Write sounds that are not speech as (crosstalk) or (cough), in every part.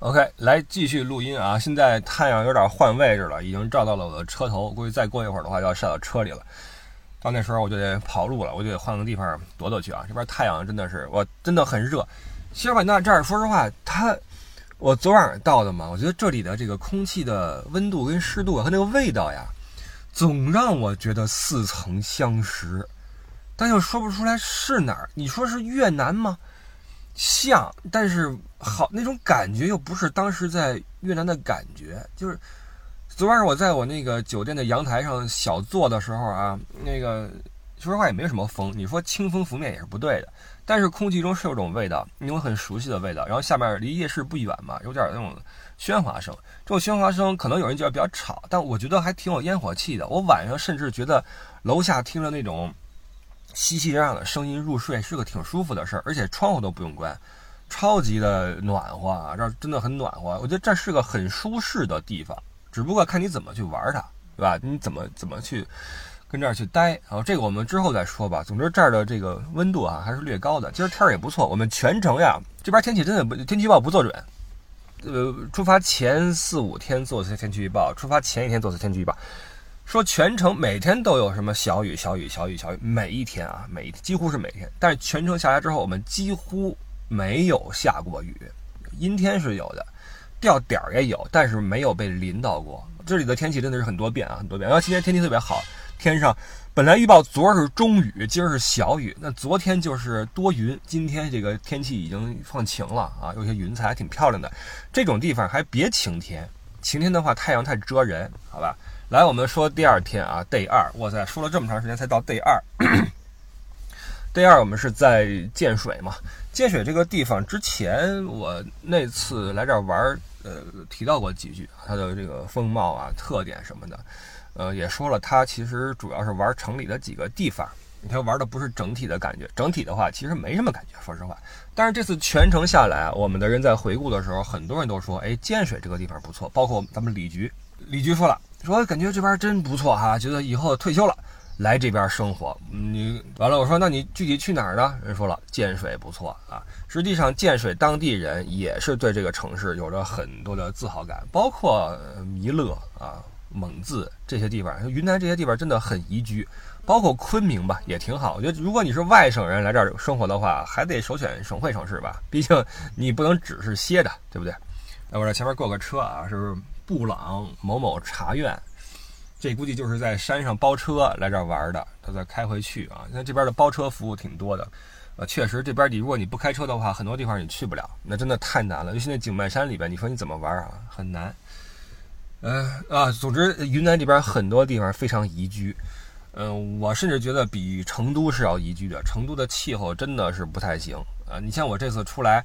OK，来继续录音啊！现在太阳有点换位置了，已经照到了我的车头，估计再过一会儿的话就要晒到车里了。到那时候我就得跑路了，我就得换个地方躲躲去啊！这边太阳真的是，我真的很热。西双版纳这儿，说实话，它我昨晚到的嘛，我觉得这里的这个空气的温度跟湿度和那个味道呀，总让我觉得似曾相识，但又说不出来是哪儿。你说是越南吗？像，但是好那种感觉又不是当时在越南的感觉，就是昨晚上我在我那个酒店的阳台上小坐的时候啊，那个说实话也没什么风，你说清风拂面也是不对的，但是空气中是有种味道，那种很熟悉的味道。然后下面离夜市不远嘛，有点那种喧哗声，这种喧哗声可能有人觉得比较吵，但我觉得还挺有烟火气的。我晚上甚至觉得楼下听着那种。熙熙攘攘的声音，入睡是个挺舒服的事儿，而且窗户都不用关，超级的暖和啊！这儿真的很暖和，我觉得这是个很舒适的地方，只不过看你怎么去玩它，对吧？你怎么怎么去跟这儿去待？然后这个我们之后再说吧。总之这儿的这个温度啊还是略高的，今儿天儿也不错。我们全程呀，这边天气真的不，天气预报不做准。呃，出发前四五天做次天气预报，出发前一天做次天气预报。说全程每天都有什么小雨、小雨、小雨、小雨，每一天啊，每几乎是每天。但是全程下来之后，我们几乎没有下过雨，阴天是有的，掉点儿也有，但是没有被淋到过。这里的天气真的是很多变啊，很多变。然后今天天气特别好，天上本来预报昨儿是中雨，今儿是小雨，那昨天就是多云，今天这个天气已经放晴了啊，有些云彩还挺漂亮的。这种地方还别晴天，晴天的话太阳太遮人，好吧？来，我们说第二天啊，day 二，哇塞，说了这么长时间才到 day 二。(clears throat) day 二，我们是在建水嘛？建水这个地方，之前我那次来这儿玩，呃，提到过几句，它的这个风貌啊、特点什么的，呃，也说了，它其实主要是玩城里的几个地方，它玩的不是整体的感觉，整体的话其实没什么感觉，说实话。但是这次全程下来，我们的人在回顾的时候，很多人都说，哎，建水这个地方不错，包括咱们李局，李局说了。说感觉这边真不错哈，觉得以后退休了来这边生活。你完了，我说那你具体去哪儿呢？人说了，建水不错啊。实际上，建水当地人也是对这个城市有着很多的自豪感，包括弥勒啊、蒙自这些地方，云南这些地方真的很宜居。包括昆明吧，也挺好。我觉得如果你是外省人来这儿生活的话，还得首选省会城市吧，毕竟你不能只是歇着，对不对？那我这前面过个车啊，是不是。布朗某某茶院，这估计就是在山上包车来这儿玩的，他再开回去啊。那这边的包车服务挺多的，呃，确实这边你如果你不开车的话，很多地方你去不了，那真的太难了。尤其那景迈山里边，你说你怎么玩啊？很难。呃啊，总之云南这边很多地方非常宜居，嗯，我甚至觉得比成都是要宜居的。成都的气候真的是不太行啊。你像我这次出来。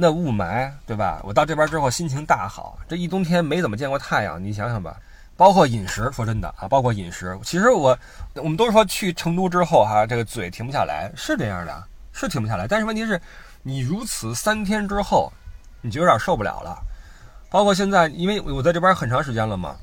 那雾霾，对吧？我到这边之后心情大好，这一冬天没怎么见过太阳，你想想吧。包括饮食，说真的啊，包括饮食，其实我我们都说去成都之后哈，这个嘴停不下来，是这样的，是停不下来。但是问题是，你如此三天之后，你就有点受不了了。包括现在，因为我在这边很长时间了嘛，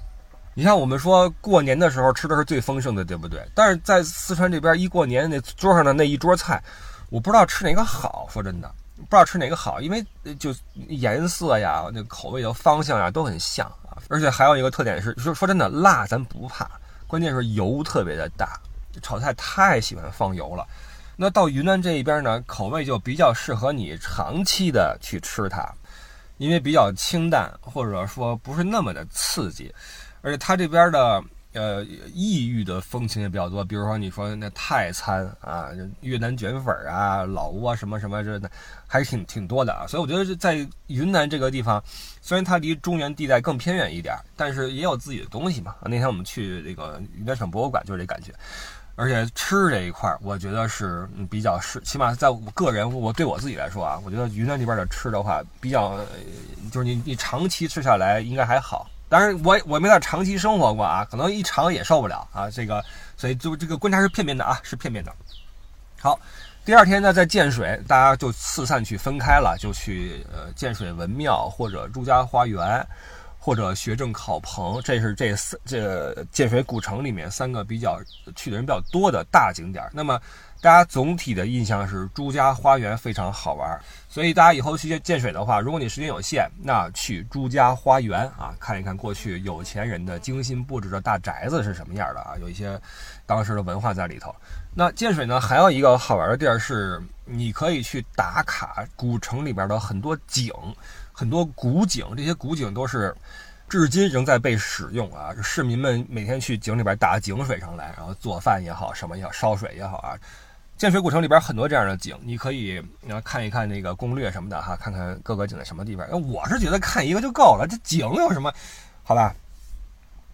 你像我们说过年的时候吃的是最丰盛的，对不对？但是在四川这边一过年，那桌上的那一桌菜，我不知道吃哪个好，说真的。不知道吃哪个好，因为就颜色呀、那口味的方向呀都很像啊。而且还有一个特点是，说说真的，辣咱不怕，关键是油特别的大，炒菜太喜欢放油了。那到云南这一边呢，口味就比较适合你长期的去吃它，因为比较清淡，或者说不是那么的刺激，而且它这边的。呃，异域的风情也比较多，比如说你说那泰餐啊，越南卷粉啊，老挝什么什么这的，还是挺挺多的啊。所以我觉得在云南这个地方，虽然它离中原地带更偏远一点，但是也有自己的东西嘛。那天我们去这个云南省博物馆就是这感觉，而且吃这一块，我觉得是比较是，起码在我个人我对我自己来说啊，我觉得云南这边的吃的话，比较就是你你长期吃下来应该还好。当然，我我没在长期生活过啊，可能一尝也受不了啊。这个，所以就这个观察是片面的啊，是片面的。好，第二天呢，在建水，大家就四散去分开了，就去呃建水文庙或者朱家花园或者学政考棚，这是这三这建水古城里面三个比较去的人比较多的大景点。那么大家总体的印象是朱家花园非常好玩，所以大家以后去建水的话，如果你时间有限，那去朱家花园啊，看一看过去有钱人的精心布置的大宅子是什么样的啊，有一些当时的文化在里头。那建水呢，还有一个好玩的地儿是，你可以去打卡古城里边的很多景，很多古景，这些古景都是。至今仍在被使用啊！市民们每天去井里边打井水上来，然后做饭也好，什么也好，烧水也好啊。建水古城里边很多这样的井，你可以啊看一看那个攻略什么的哈，看看各个井在什么地方。我是觉得看一个就够了，这井有什么？好吧，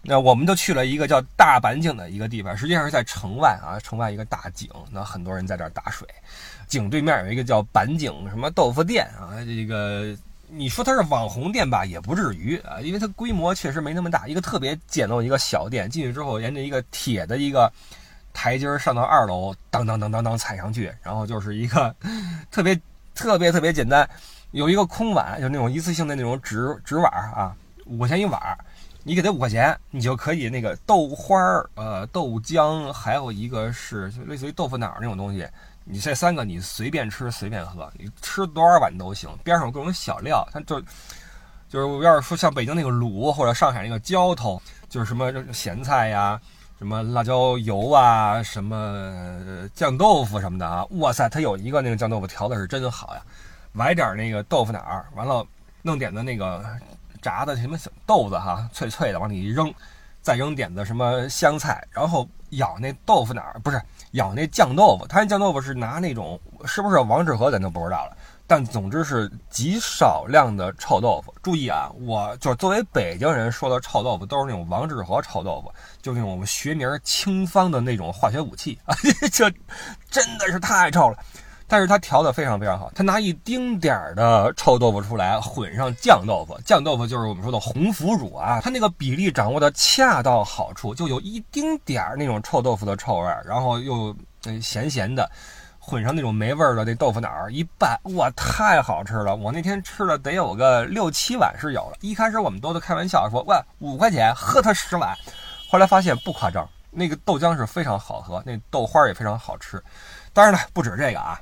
那我们就去了一个叫大板井的一个地方，实际上是在城外啊，城外一个大井，那很多人在这儿打水。井对面有一个叫板井什么豆腐店啊，这个。你说它是网红店吧，也不至于啊，因为它规模确实没那么大，一个特别简陋一个小店。进去之后，沿着一个铁的一个台阶上到二楼，当当当当当踩上去，然后就是一个 (laughs) 特别特别特别简单，有一个空碗，就那种一次性的那种纸纸碗啊，五块钱一碗，你给他五块钱，你就可以那个豆花儿、呃豆浆，还有一个是类似于豆腐脑那种东西。你这三个你随便吃随便喝，你吃多少碗都行。边上有各种小料，它就就是我要是说像北京那个卤或者上海那个浇头，就是什么咸菜呀、什么辣椒油啊、什么酱豆腐什么的啊。哇塞，它有一个那个酱豆腐调的是真好呀，崴点那个豆腐脑儿，完了弄点的那个炸的什么小豆子哈，脆脆的往里一扔，再扔点的什么香菜，然后咬那豆腐脑儿不是。咬那酱豆腐，他那酱豆腐是拿那种是不是王致和咱就不知道了，但总之是极少量的臭豆腐。注意啊，我就是作为北京人说的臭豆腐，都是那种王致和臭豆腐，就那种学名清方的那种化学武器啊，(laughs) 这真的是太臭了。但是他调的非常非常好，他拿一丁点儿的臭豆腐出来混上酱豆腐，酱豆腐就是我们说的红腐乳啊，他那个比例掌握的恰到好处，就有一丁点儿那种臭豆腐的臭味儿，然后又咸咸的，混上那种没味儿的那豆腐脑儿一拌，哇，太好吃了！我那天吃了得有个六七碗是有了。一开始我们都在开玩笑说，哇，五块钱喝它十碗，后来发现不夸张，那个豆浆是非常好喝，那豆花也非常好吃。当然了，不止这个啊。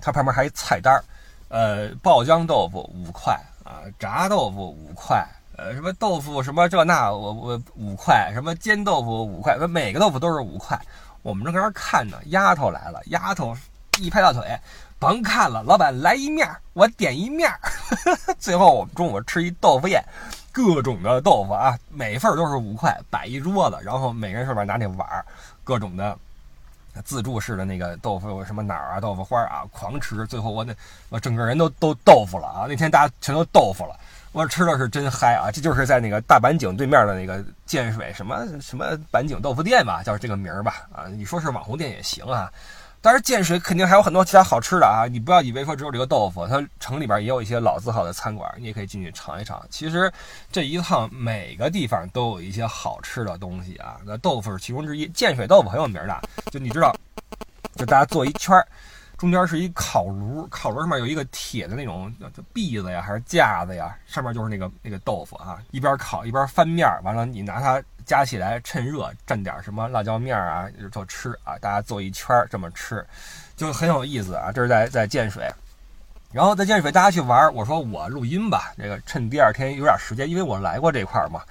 它旁边还菜单儿，呃，爆浆豆腐五块啊，炸豆腐五块，呃，什么豆腐什么这那我我五块，什么煎豆腐五块，每个豆腐都是五块。我们正搁那看呢，丫头来了，丫头一拍大腿，甭看了，老板来一面，我点一面。(laughs) 最后我们中午吃一豆腐宴，各种的豆腐啊，每份都是五块，摆一桌子，然后每个人上面拿那碗儿，各种的。自助式的那个豆腐什么脑啊、豆腐花啊，狂吃，最后我那我整个人都都豆腐了啊！那天大家全都豆腐了，我吃的是真嗨啊！这就是在那个大板井对面的那个建水什么什么板井豆腐店吧，叫这个名儿吧啊！你说是网红店也行啊。但是建水肯定还有很多其他好吃的啊！你不要以为说只有这个豆腐，它城里边也有一些老字号的餐馆，你也可以进去尝一尝。其实这一趟每个地方都有一些好吃的东西啊。那豆腐是其中之一，建水豆腐很有名的，就你知道，就大家坐一圈儿，中间是一烤炉，烤炉上面有一个铁的那种叫篦子呀还是架子呀，上面就是那个那个豆腐啊，一边烤一边翻面，完了你拿它。夹起来趁热蘸点什么辣椒面啊，就吃啊！大家坐一圈这么吃，就很有意思啊！这是在在建水，然后在建水大家去玩。我说我录音吧，这个趁第二天有点时间，因为我来过这块嘛。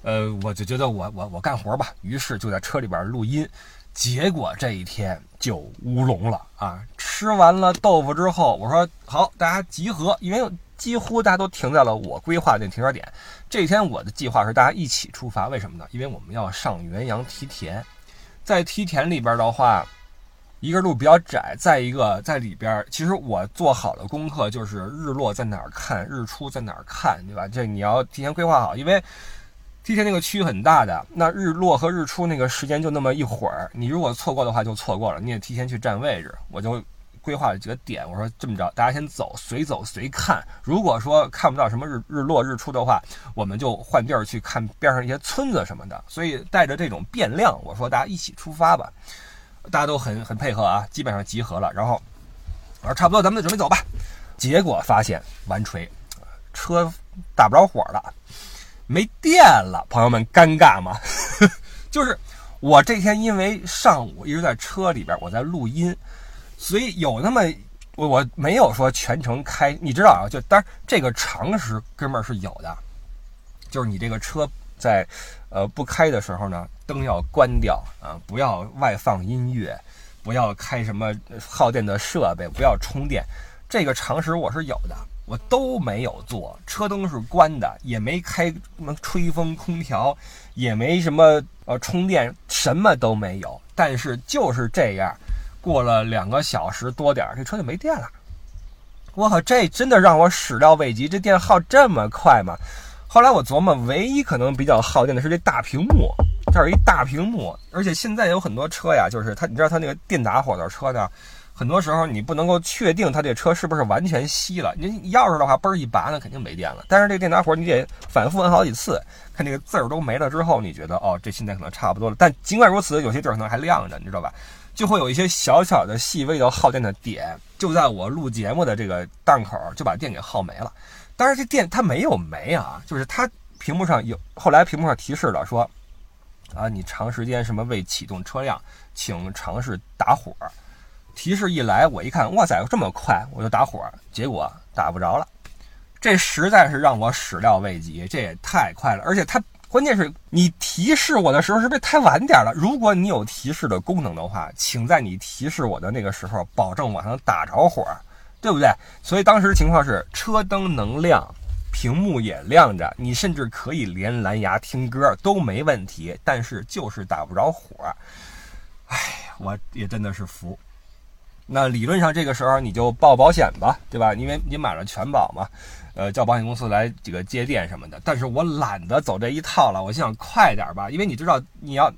呃，我就觉得我我我干活吧，于是就在车里边录音。结果这一天就乌龙了啊！吃完了豆腐之后，我说好，大家集合，因为。几乎大家都停在了我规划的那停车点。这天我的计划是大家一起出发，为什么呢？因为我们要上元阳梯田，在梯田里边的话，一个路比较窄，再一个在里边，其实我做好的功课就是日落在哪儿看，日出在哪儿看，对吧？这你要提前规划好，因为梯田那个区域很大的，那日落和日出那个时间就那么一会儿，你如果错过的话就错过了，你也提前去占位置，我就。规划了几个点，我说这么着，大家先走，随走随看。如果说看不到什么日日落日出的话，我们就换地儿去看边上一些村子什么的。所以带着这种变量，我说大家一起出发吧。大家都很很配合啊，基本上集合了。然后我说差不多，咱们就准备走吧。结果发现完锤，车打不着火了，没电了。朋友们，尴尬吗？(laughs) 就是我这天因为上午一直在车里边，我在录音，所以有那么我我没有说全程开。你知道啊，就当然这个常识哥们儿是有的，就是你这个车在呃不开的时候呢，灯要关掉啊，不要外放音乐，不要开什么耗电的设备，不要充电。这个常识我是有的。我都没有做，车灯是关的，也没开什么吹风空调，也没什么呃充电，什么都没有。但是就是这样，过了两个小时多点儿，这车就没电了。我靠，这真的让我始料未及，这电耗这么快吗？后来我琢磨，唯一可能比较耗电的是这大屏幕，这是一大屏幕，而且现在有很多车呀，就是它，你知道它那个电打火的车呢。很多时候你不能够确定它这车是不是完全熄了。你钥匙的话嘣儿一拔，那肯定没电了。但是这个电打火你得反复摁好几次，看这个字儿都没了之后，你觉得哦，这现在可能差不多了。但尽管如此，有些地儿可能还亮着，你知道吧？就会有一些小小的细微的耗电的点，就在我录节目的这个档口就把电给耗没了。当然这电它没有没啊，就是它屏幕上有后来屏幕上提示了说，啊，你长时间什么未启动车辆，请尝试打火。提示一来，我一看，哇塞，这么快，我就打火，结果打不着了。这实在是让我始料未及，这也太快了。而且它关键是你提示我的时候是不是太晚点了？如果你有提示的功能的话，请在你提示我的那个时候，保证我能打着火，对不对？所以当时情况是车灯能亮，屏幕也亮着，你甚至可以连蓝牙听歌都没问题，但是就是打不着火。哎，我也真的是服。那理论上这个时候你就报保险吧，对吧？因为你买了全保嘛，呃，叫保险公司来这个接电什么的。但是我懒得走这一套了，我想快点吧，因为你知道你要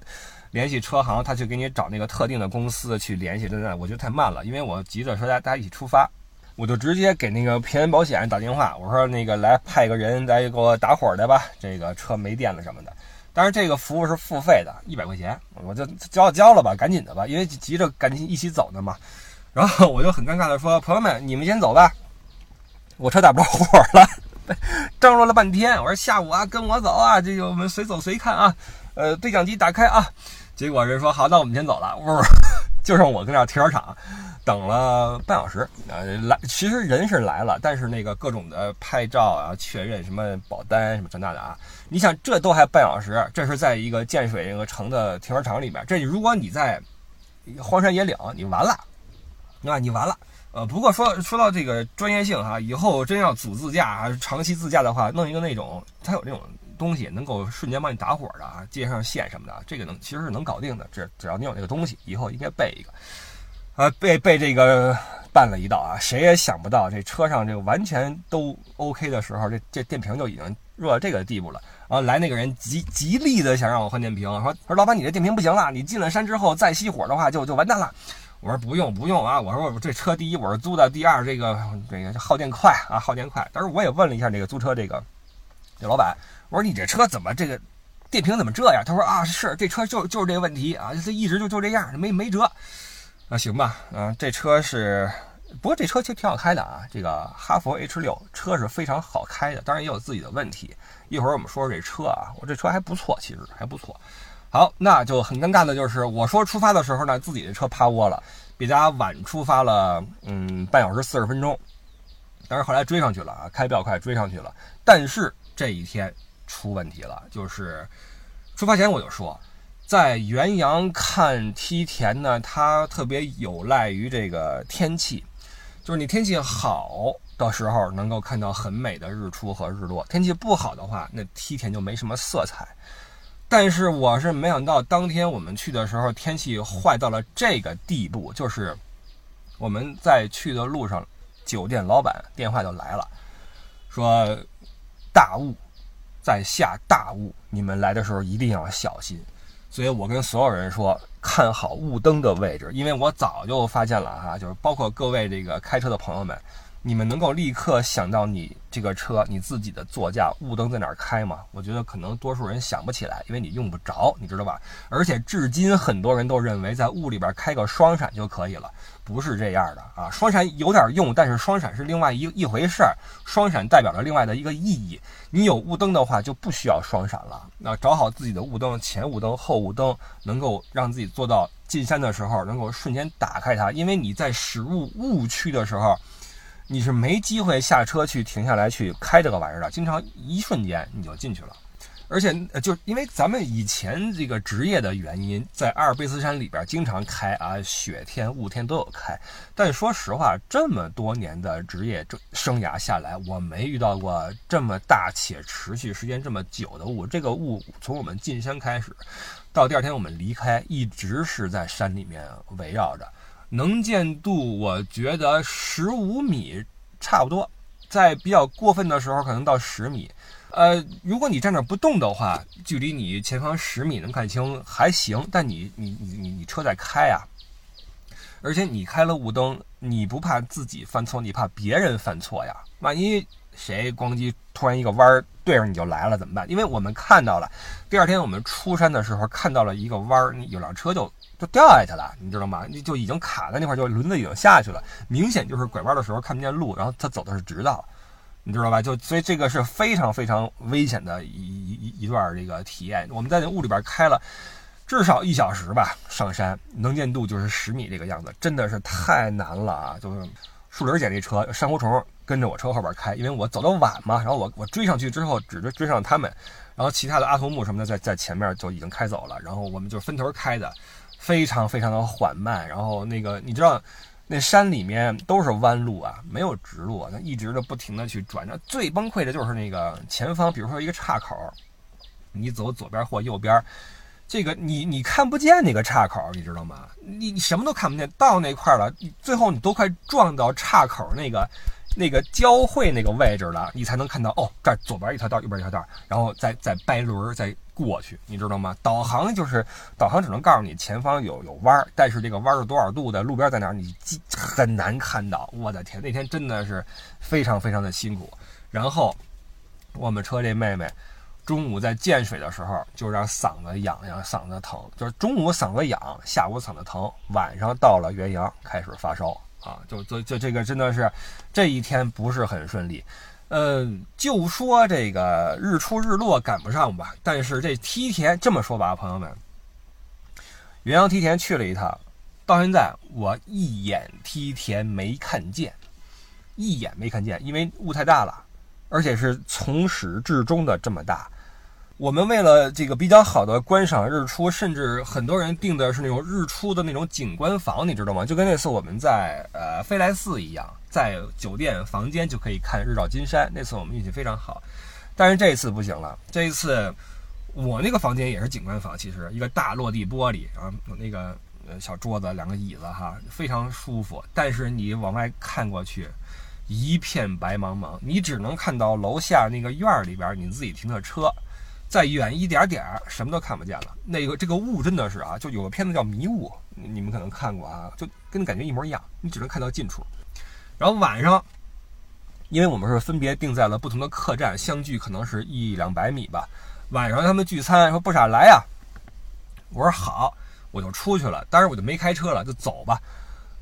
联系车行，他去给你找那个特定的公司去联系，真的我觉得太慢了。因为我急着说大家一起出发，我就直接给那个平安保险打电话，我说那个来派个人来给我打火的吧，这个车没电了什么的。当然这个服务是付费的，一百块钱，我就交交了吧，赶紧的吧，因为急着赶紧一起走的嘛。然后我就很尴尬的说：“朋友们，你们先走吧，我车打不着火了。(laughs) ”张罗了半天，我说下午啊跟我走啊，这个我们随走随看啊。呃，对讲机打开啊。结果人说：“好，那我们先走了。”呜，就剩我跟这停车场等了半小时。呃，来，其实人是来了，但是那个各种的拍照啊、确认什么保单什么这那的啊，你想这都还半小时，这是在一个建水那个城的停车场里面。这如果你在荒山野岭，你完了。那你完了，呃，不过说说到这个专业性哈，以后真要组自驾啊、长期自驾的话，弄一个那种它有这种东西，能够瞬间帮你打火的啊，接上线什么的，这个能其实是能搞定的。只只要你有那个东西，以后应该备一个。啊，被被这个绊了一道啊，谁也想不到这车上这个完全都 OK 的时候，这这电瓶就已经弱到这个地步了。然后来那个人极极力的想让我换电瓶，说说老板你这电瓶不行了，你进了山之后再熄火的话就就完蛋了。我说不用不用啊！我说我这车第一我是租的，第二这个这个耗电快啊，耗电快。但是我也问了一下这个租车这个这老板，我说你这车怎么这个电瓶怎么这样？他说啊是这车就就是这个问题啊，这一直就就这样，没没辙。那行吧，嗯，这车是不过这车其实挺好开的啊，这个哈弗 H 六车是非常好开的，当然也有自己的问题。一会儿我们说说这车啊，我这车还不错，其实还不错。好，那就很尴尬的就是，我说出发的时候呢，自己的车趴窝了，比大家晚出发了，嗯，半小时四十分钟。但是后来追上去了啊，开比较快追上去了。但是这一天出问题了，就是出发前我就说，在元阳看梯田呢，它特别有赖于这个天气，就是你天气好的时候能够看到很美的日出和日落，天气不好的话，那梯田就没什么色彩。但是我是没想到，当天我们去的时候天气坏到了这个地步，就是我们在去的路上，酒店老板电话就来了，说大雾，在下大雾，你们来的时候一定要小心。所以我跟所有人说，看好雾灯的位置，因为我早就发现了哈，就是包括各位这个开车的朋友们，你们能够立刻想到你这个车你自己的座驾雾灯在哪儿开吗？我觉得可能多数人想不起来，因为你用不着，你知道吧？而且至今很多人都认为在雾里边开个双闪就可以了，不是这样的啊！双闪有点用，但是双闪是另外一一回事儿，双闪代表了另外的一个意义。你有雾灯的话就不需要双闪了。那找好自己的雾灯，前雾灯、后雾灯，能够让自己做到进山的时候能够瞬间打开它，因为你在驶入雾区的时候。你是没机会下车去停下来去开这个玩意儿的，经常一瞬间你就进去了，而且就因为咱们以前这个职业的原因，在阿尔卑斯山里边经常开啊，雪天雾天都有开。但说实话，这么多年的职业生涯下来，我没遇到过这么大且持续时间这么久的雾。这个雾从我们进山开始，到第二天我们离开，一直是在山里面围绕着。能见度我觉得十五米差不多，在比较过分的时候可能到十米。呃，如果你站那不动的话，距离你前方十米能看清还行。但你你你你你车在开啊，而且你开了雾灯，你不怕自己犯错，你怕别人犯错呀？万一谁咣叽突然一个弯儿对着你就来了怎么办？因为我们看到了，第二天我们出山的时候看到了一个弯儿，有辆车就。就掉下去了，你知道吗？你就已经卡在那块，就轮子已经下去了，明显就是拐弯的时候看不见路，然后他走的是直道，你知道吧？就所以这个是非常非常危险的一一一段这个体验。我们在那雾里边开了至少一小时吧，上山能见度就是十米这个样子，真的是太难了啊！就是树林姐那车珊瑚虫跟着我车后边开，因为我走的晚嘛，然后我我追上去之后只追追上他们，然后其他的阿童木什么的在在前面就已经开走了，然后我们就分头开的。非常非常的缓慢，然后那个你知道，那山里面都是弯路啊，没有直路，那一直的不停的去转着。最崩溃的就是那个前方，比如说一个岔口，你走左边或右边，这个你你看不见那个岔口，你知道吗？你你什么都看不见，到那块了，最后你都快撞到岔口那个。那个交汇那个位置了，你才能看到哦，这儿左边一条道，右边一条道，然后再再掰轮再过去，你知道吗？导航就是导航，只能告诉你前方有有弯儿，但是这个弯儿是多少度的，路边在哪儿，你很难看到。我的天，那天真的是非常非常的辛苦。然后我们车这妹妹中午在建水的时候就让嗓子痒痒，嗓子疼，就是中午嗓子痒，下午嗓子疼，晚上到了元阳开始发烧。啊，就就就这个真的是，这一天不是很顺利，呃，就说这个日出日落赶不上吧，但是这梯田这么说吧，朋友们，元阳梯田去了一趟，到现在我一眼梯田没看见，一眼没看见，因为雾太大了，而且是从始至终的这么大。我们为了这个比较好的观赏日出，甚至很多人订的是那种日出的那种景观房，你知道吗？就跟那次我们在呃飞来寺一样，在酒店房间就可以看日照金山。那次我们运气非常好，但是这一次不行了。这一次我那个房间也是景观房，其实一个大落地玻璃，然后那个小桌子、两个椅子，哈，非常舒服。但是你往外看过去，一片白茫茫，你只能看到楼下那个院儿里边你自己停的车。再远一点点儿，什么都看不见了。那个这个雾真的是啊，就有个片子叫《迷雾》，你们可能看过啊，就跟感觉一模一样。你只能看到近处。然后晚上，因为我们是分别定在了不同的客栈，相距可能是一两百米吧。晚上他们聚餐，说不傻来呀。我说好，我就出去了。当时我就没开车了，就走吧。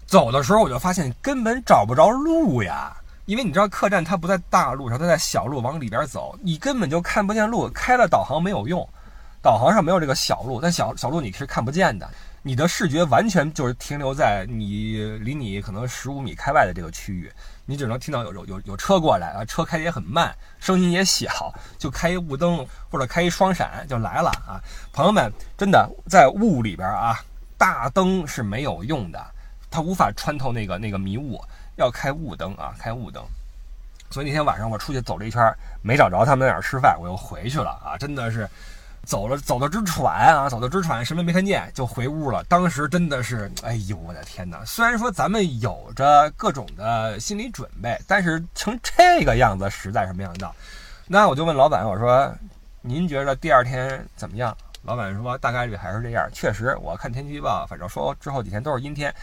走的时候我就发现根本找不着路呀。因为你知道客栈它不在大路上，它在小路往里边走，你根本就看不见路。开了导航没有用，导航上没有这个小路，但小小路你是看不见的。你的视觉完全就是停留在你离你可能十五米开外的这个区域，你只能听到有有有有车过来啊，车开的也很慢，声音也小，就开一雾灯或者开一双闪就来了啊。朋友们，真的在雾里边啊，大灯是没有用的，它无法穿透那个那个迷雾。要开雾灯啊，开雾灯。所以那天晚上我出去走了一圈，没找着他们在哪儿吃饭，我又回去了啊！真的是走了走的直喘啊，走的直喘，什么也没看见，就回屋了。当时真的是，哎呦我的天哪！虽然说咱们有着各种的心理准备，但是成这个样子实在是没想到。那我就问老板，我说您觉得第二天怎么样？老板说大概率还是这样。确实，我看天气预报，反正说之后几天都是阴天。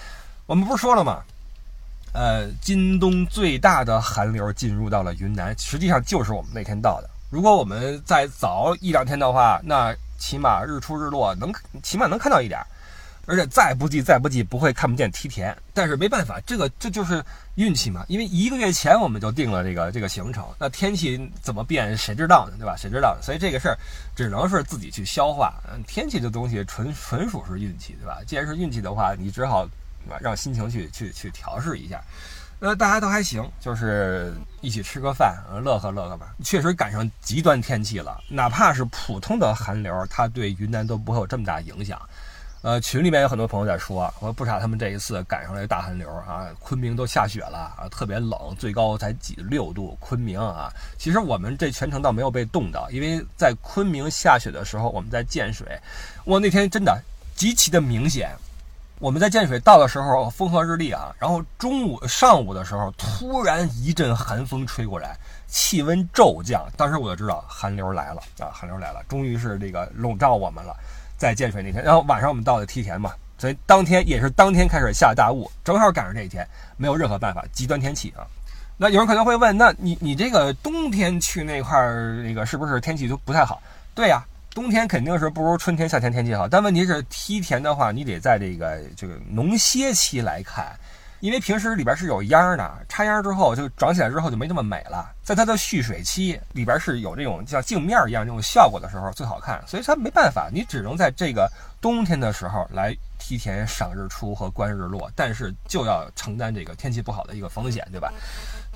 我们不是说了吗？呃，今冬最大的寒流进入到了云南，实际上就是我们那天到的。如果我们再早一两天的话，那起码日出日落能，起码能看到一点。而且再不济再不济不会看不见梯田，但是没办法，这个这就是运气嘛。因为一个月前我们就定了这个这个行程，那天气怎么变谁知道呢？对吧？谁知道呢？所以这个事儿只能是自己去消化。嗯，天气这东西纯纯属是运气，对吧？既然是运气的话，你只好让心情去去去调试一下。呃，大家都还行，就是一起吃个饭，乐呵乐呵吧。确实赶上极端天气了，哪怕是普通的寒流，它对云南都不会有这么大影响。呃，群里面有很多朋友在说，说不傻，他们这一次赶上了大寒流啊，昆明都下雪了啊，特别冷，最高才几六度。昆明啊，其实我们这全程倒没有被冻到，因为在昆明下雪的时候，我们在建水，哇，那天真的极其的明显。我们在建水到的时候风和日丽啊，然后中午上午的时候突然一阵寒风吹过来，气温骤降，当时我就知道寒流来了啊，寒流来了，终于是这个笼罩我们了。在建水那天，然后晚上我们到的梯田嘛，所以当天也是当天开始下大雾，正好赶上这一天，没有任何办法，极端天气啊。那有人可能会问，那你你这个冬天去那块儿，那个是不是天气就不太好？对呀，冬天肯定是不如春天、夏天天气好，但问题是梯田的话，你得在这个这个农歇期来看。因为平时里边是有秧的，插秧之后就长起来之后就没那么美了。在它的蓄水期里边是有这种像镜面一样这种效果的时候最好看，所以它没办法，你只能在这个冬天的时候来梯田赏日出和观日落，但是就要承担这个天气不好的一个风险，对吧？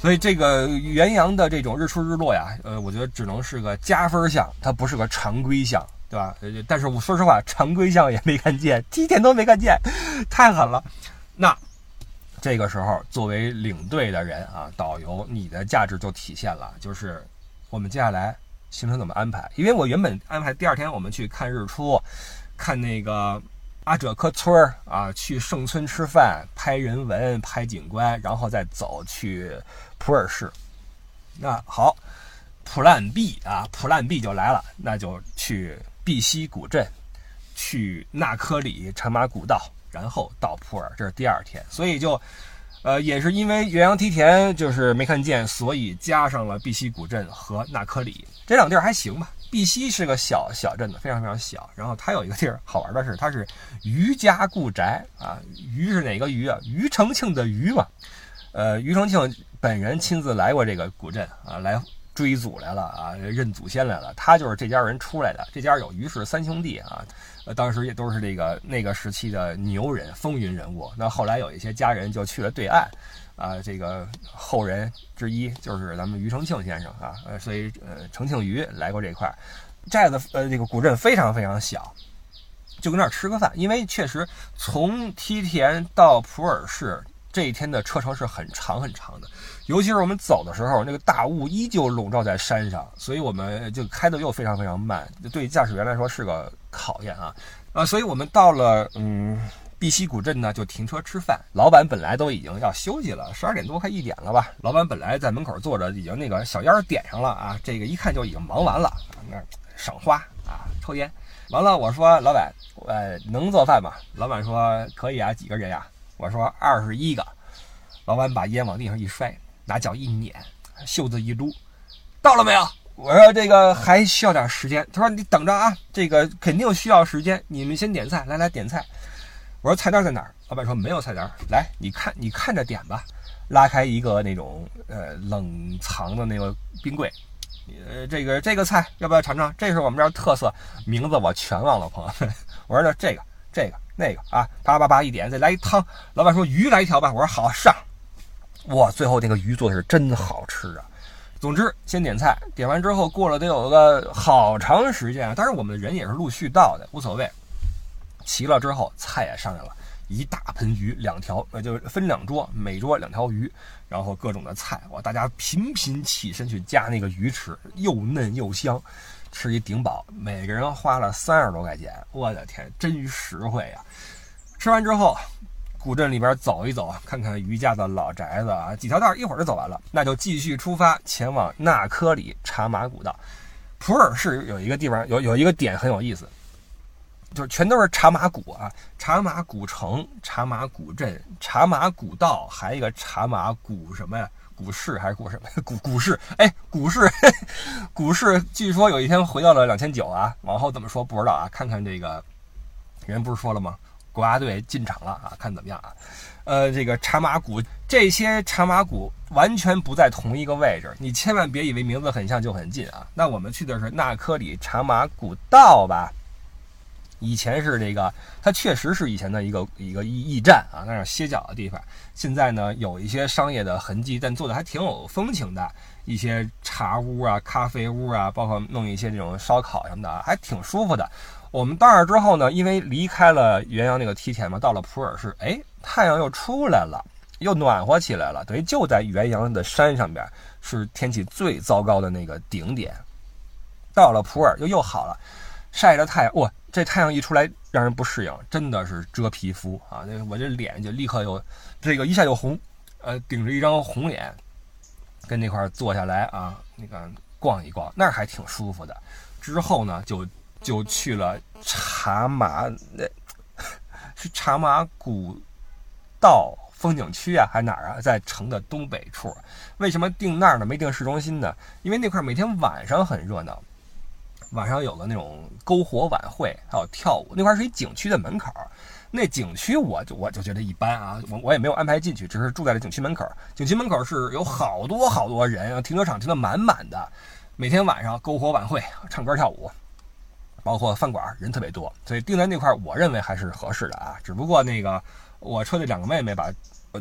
所以这个元阳的这种日出日落呀，呃，我觉得只能是个加分项，它不是个常规项，对吧？但是我说实话，常规项也没看见，梯田都没看见，太狠了。那。这个时候，作为领队的人啊，导游，你的价值就体现了。就是我们接下来行程怎么安排？因为我原本安排第二天我们去看日出，看那个阿者科村儿啊，去圣村吃饭、拍人文、拍景观，然后再走去普洱市。那好普烂毕啊普烂毕就来了，那就去碧溪古镇，去纳科里茶马古道。然后到普洱，这是第二天，所以就，呃，也是因为元阳梯田就是没看见，所以加上了碧溪古镇和纳科里这两地儿还行吧。碧溪是个小小镇子，非常非常小。然后它有一个地儿好玩的是，它是余家故宅啊。余是哪个余啊？余承庆的余嘛。呃，余承庆本人亲自来过这个古镇啊，来追祖来了啊，认祖先来了。他就是这家人出来的。这家有余氏三兄弟啊。呃，当时也都是这个那个时期的牛人、风云人物。那后来有一些家人就去了对岸，啊，这个后人之一就是咱们余承庆先生啊。呃，所以呃，承庆余来过这块寨子，呃，这个古镇非常非常小，就跟那儿吃个饭。因为确实从梯田到普洱市这一天的车程是很长很长的，尤其是我们走的时候，那个大雾依旧笼罩在山上，所以我们就开的又非常非常慢，对驾驶员来说是个。考验啊，啊，所以我们到了嗯碧溪古镇呢，就停车吃饭。老板本来都已经要休息了，十二点多快一点了吧。老板本来在门口坐着，已经那个小烟点上了啊，这个一看就已经忙完了，那赏花啊，抽烟。完了，我说老板，呃，能做饭吗？老板说可以啊，几个人呀？我说二十一个。老板把烟往地上一摔，拿脚一撵，袖子一撸，到了没有？我说这个还需要点时间。他说你等着啊，这个肯定需要时间。你们先点菜，来来点菜。我说菜单在哪儿？老板说没有菜单。来，你看你看着点吧。拉开一个那种呃冷藏的那个冰柜，呃这个这个菜要不要尝尝？这是我们这儿特色，名字我全忘了，朋友们。(laughs) 我说那这个这个那个啊，叭叭叭一点，再来一汤。老板说鱼来一条吧。我说好上。哇，最后那个鱼做的是真好吃啊。总之，先点菜，点完之后过了得有个好长时间，当然我们的人也是陆续到的，无所谓。齐了之后，菜也上来了，一大盆鱼，两条，呃，就分两桌，每桌两条鱼，然后各种的菜，哇，大家频频起身去夹那个鱼吃，又嫩又香，吃一顶饱，每个人花了三十多块钱，我的天，真实惠呀！吃完之后。古镇里边走一走，看看余家的老宅子啊，几条道一会儿就走完了，那就继续出发前往纳科里茶马古道。普洱市有一个地方有有一个点很有意思，就是全都是茶马古啊，茶马古城、茶马古镇、茶马古道，还有一个茶马古什么呀？股市还是股什么？股股市？哎，股市，(laughs) 股市，据说有一天回到了两千九啊，往后怎么说不知道啊？看看这个，人不是说了吗？国家队进场了啊，看怎么样啊？呃，这个茶马古，这些茶马古完全不在同一个位置，你千万别以为名字很像就很近啊。那我们去的是纳科里茶马古道吧？以前是这个，它确实是以前的一个一个驿驿站啊，那是歇脚的地方。现在呢，有一些商业的痕迹，但做的还挺有风情的，一些茶屋啊、咖啡屋啊，包括弄一些这种烧烤什么的，还挺舒服的。我们到那儿之后呢，因为离开了元阳那个梯田嘛，到了普洱市，哎，太阳又出来了，又暖和起来了，等于就在元阳的山上边，是天气最糟糕的那个顶点。到了普洱就又好了，晒着太阳，哇！这太阳一出来，让人不适应，真的是遮皮肤啊！那我这脸就立刻又这个一下就红，呃，顶着一张红脸，跟那块坐下来啊，那个逛一逛，那还挺舒服的。之后呢，就就去了茶马，那 (laughs) 是茶马古道风景区啊，还哪儿啊？在城的东北处。为什么定那儿呢？没定市中心呢？因为那块每天晚上很热闹。晚上有个那种篝火晚会，还有跳舞，那块是一景区的门口。那景区我就我就觉得一般啊，我我也没有安排进去，只是住在了景区门口。景区门口是有好多好多人，停车场停得满满的。每天晚上篝火晚会，唱歌跳舞，包括饭馆人特别多，所以定在那块，我认为还是合适的啊。只不过那个我车的两个妹妹把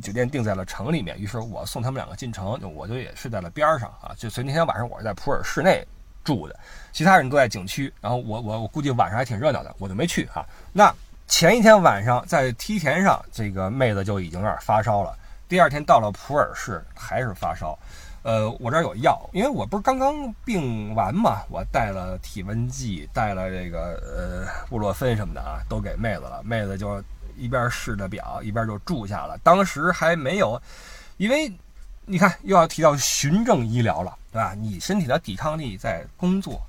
酒店定在了城里面，于是我送他们两个进城，我就也睡在了边上啊。就所以那天晚上我是在普洱市内。住的，其他人都在景区，然后我我我估计晚上还挺热闹的，我就没去哈。那前一天晚上在梯田上，这个妹子就已经有点发烧了。第二天到了普洱市还是发烧，呃，我这儿有药，因为我不是刚刚病完嘛，我带了体温计，带了这个呃布洛芬什么的啊，都给妹子了。妹子就一边试着表，一边就住下了。当时还没有，因为。你看，又要提到循证医疗了，对吧？你身体的抵抗力在工作，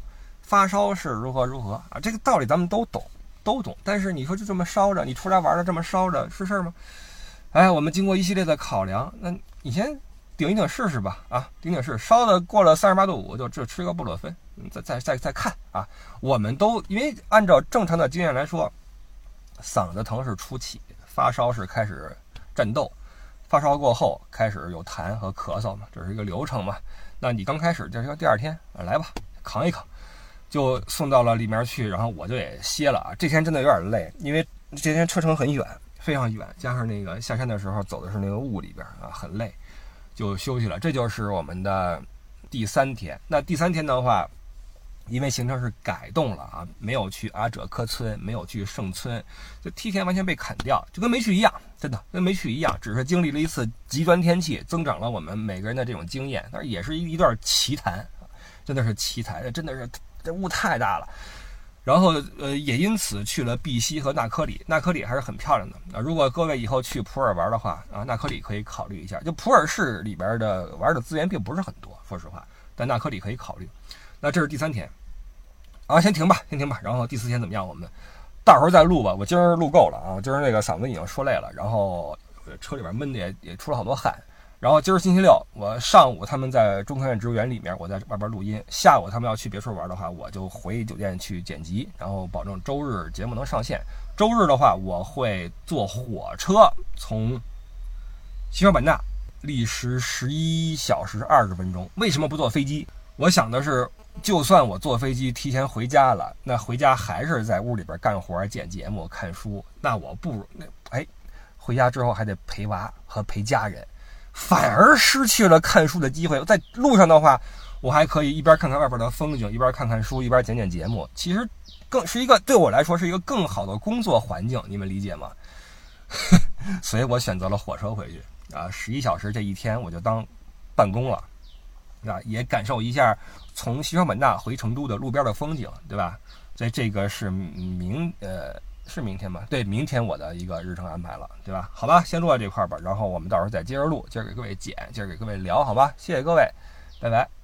发烧是如何如何啊？这个道理咱们都懂，都懂。但是你说就这么烧着，你出来玩的这么烧着，是事儿吗？哎，我们经过一系列的考量，那你先顶一顶试试吧，啊，顶顶试，烧的过了三十八度五，就就吃个布洛芬，再再再再看啊。我们都因为按照正常的经验来说，嗓子疼是初期，发烧是开始战斗。发烧过后开始有痰和咳嗽嘛，这是一个流程嘛。那你刚开始就是说第二天来吧，扛一扛，就送到了里面去，然后我就也歇了啊。这天真的有点累，因为这天车程很远，非常远，加上那个下山的时候走的是那个雾里边啊，很累，就休息了。这就是我们的第三天。那第三天的话。因为行程是改动了啊，没有去阿者科村，没有去圣村，就梯田完全被砍掉，就跟没去一样，真的跟没去一样，只是经历了一次极端天气，增长了我们每个人的这种经验，但是也是一一段奇谈，真的是奇谈，真的是这雾太大了。然后呃，也因此去了碧溪和纳科里，纳科里还是很漂亮的啊。如果各位以后去普洱玩的话啊，纳科里可以考虑一下。就普洱市里边的玩的资源并不是很多，说实话，但纳科里可以考虑。那这是第三天。啊，先停吧，先停吧。然后第四天怎么样？我们到时候再录吧。我今儿录够了啊，今儿那个嗓子已经说累了，然后车里边闷的也也出了好多汗。然后今儿星期六，我上午他们在中科院植物园里面，我在外边录音。下午他们要去别处玩的话，我就回酒店去剪辑，然后保证周日节目能上线。周日的话，我会坐火车从西双版纳，历时十一小时二十分钟。为什么不坐飞机？我想的是。就算我坐飞机提前回家了，那回家还是在屋里边干活、剪节目、看书。那我不如那哎，回家之后还得陪娃和陪家人，反而失去了看书的机会。在路上的话，我还可以一边看看外边的风景，一边看看书，一边剪剪节目。其实更是一个对我来说是一个更好的工作环境，你们理解吗？(laughs) 所以我选择了火车回去啊，十一小时这一天我就当办公了，啊，也感受一下。从西双版纳回成都的路边的风景，对吧？所以这个是明呃是明天吗？对，明天我的一个日程安排了，对吧？好吧，先录到这块儿吧，然后我们到时候再接着录，接着给各位剪，接着给各位聊，好吧？谢谢各位，拜拜。